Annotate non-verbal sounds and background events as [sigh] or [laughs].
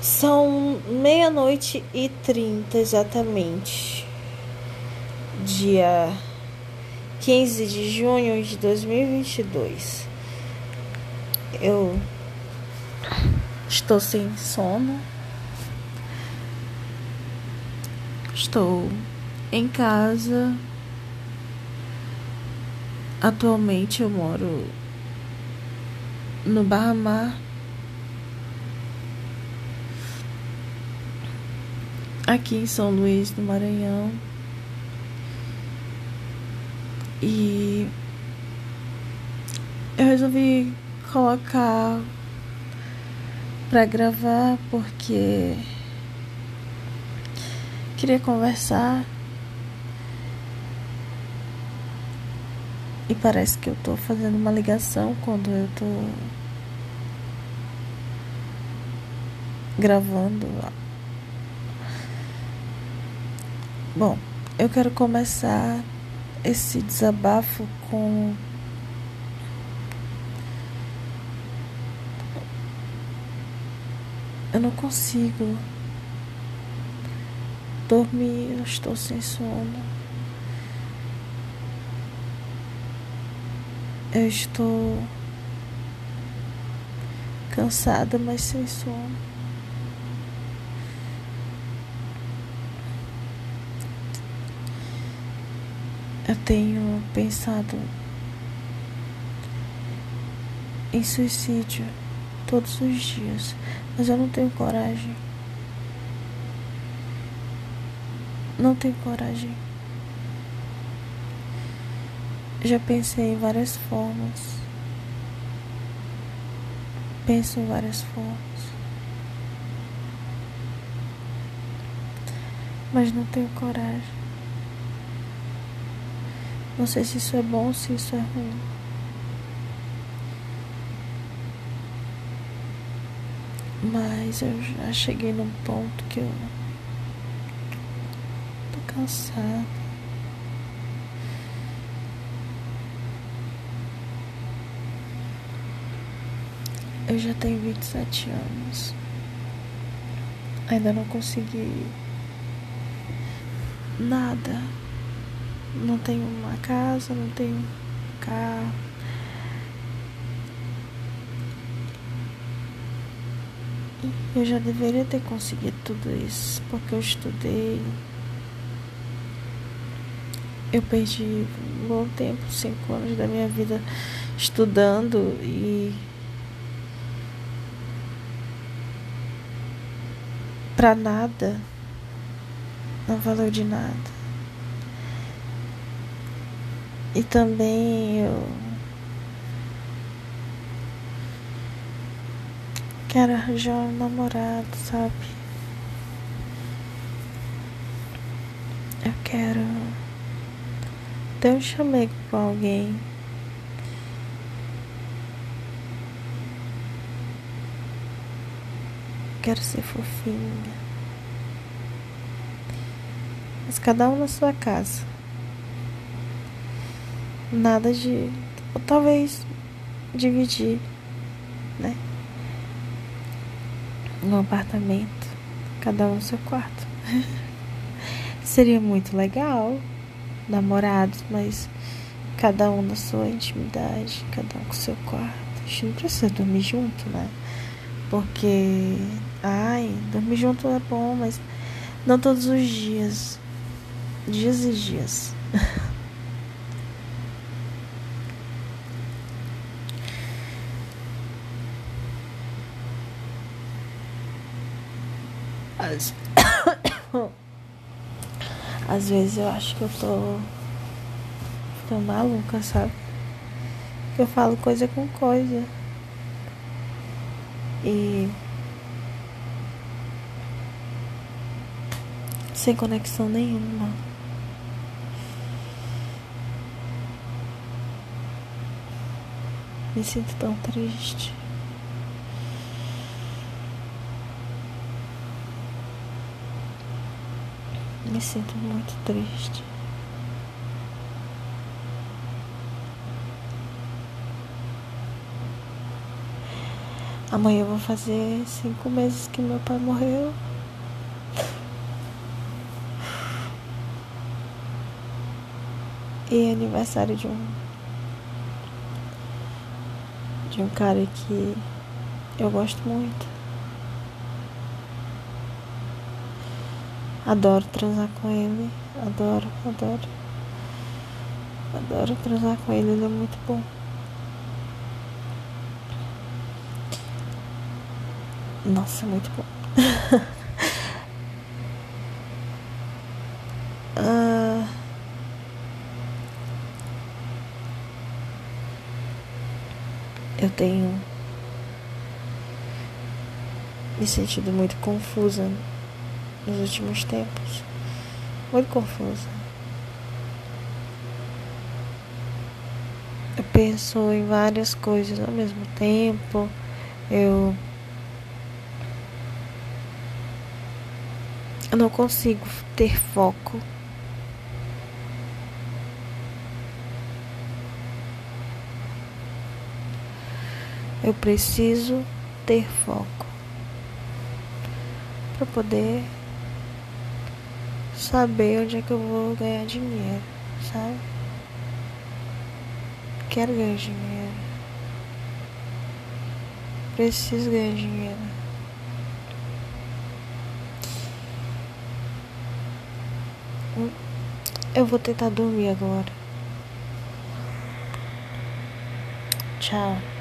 São meia-noite e trinta exatamente. Dia 15 de junho de 2022. Eu estou sem sono. Estou em casa. Atualmente eu moro no Barra Mar. Aqui em São Luís do Maranhão. E eu resolvi colocar para gravar porque queria conversar e parece que eu tô fazendo uma ligação quando eu tô gravando. Bom, eu quero começar esse desabafo com eu não consigo dormir, eu estou sem sono. Eu estou cansada, mas sem sono. Eu tenho pensado em suicídio todos os dias, mas eu não tenho coragem. Não tenho coragem. Já pensei em várias formas. Penso em várias formas. Mas não tenho coragem. Não sei se isso é bom ou se isso é ruim. Mas eu já cheguei num ponto que eu tô cansada. Eu já tenho 27 anos. Ainda não consegui nada. Não tenho uma casa, não tenho carro. Eu já deveria ter conseguido tudo isso, porque eu estudei. Eu perdi um bom tempo, cinco anos da minha vida estudando e para nada, não valeu de nada. E também eu quero arranjar um namorado, sabe? Eu quero ter um chamego com alguém. Quero ser fofinha. Mas cada um na sua casa. Nada de. Ou talvez dividir, né? Um apartamento, cada um no seu quarto. [laughs] Seria muito legal, namorados, mas cada um na sua intimidade, cada um com seu quarto. A gente não precisa dormir junto, né? Porque, ai, dormir junto é bom, mas não todos os dias. Dias e dias. [laughs] Às... [coughs] Às vezes eu acho que eu tô. tô maluca, sabe? Eu falo coisa com coisa. E. Sem conexão nenhuma. Me sinto tão triste. Me sinto muito triste. Amanhã eu vou fazer cinco meses que meu pai morreu. E é aniversário de um de um cara que eu gosto muito. Adoro transar com ele. Adoro, adoro. Adoro transar com ele, ele é muito bom. Nossa, muito bom. [laughs] ah, eu tenho me sentido muito confusa nos últimos tempos. Muito confusa. Eu penso em várias coisas ao mesmo tempo. Eu Eu não consigo ter foco. Eu preciso ter foco para poder saber onde é que eu vou ganhar dinheiro, sabe? Quero ganhar dinheiro. Preciso ganhar dinheiro. Eu vou tentar dormir agora. Tchau.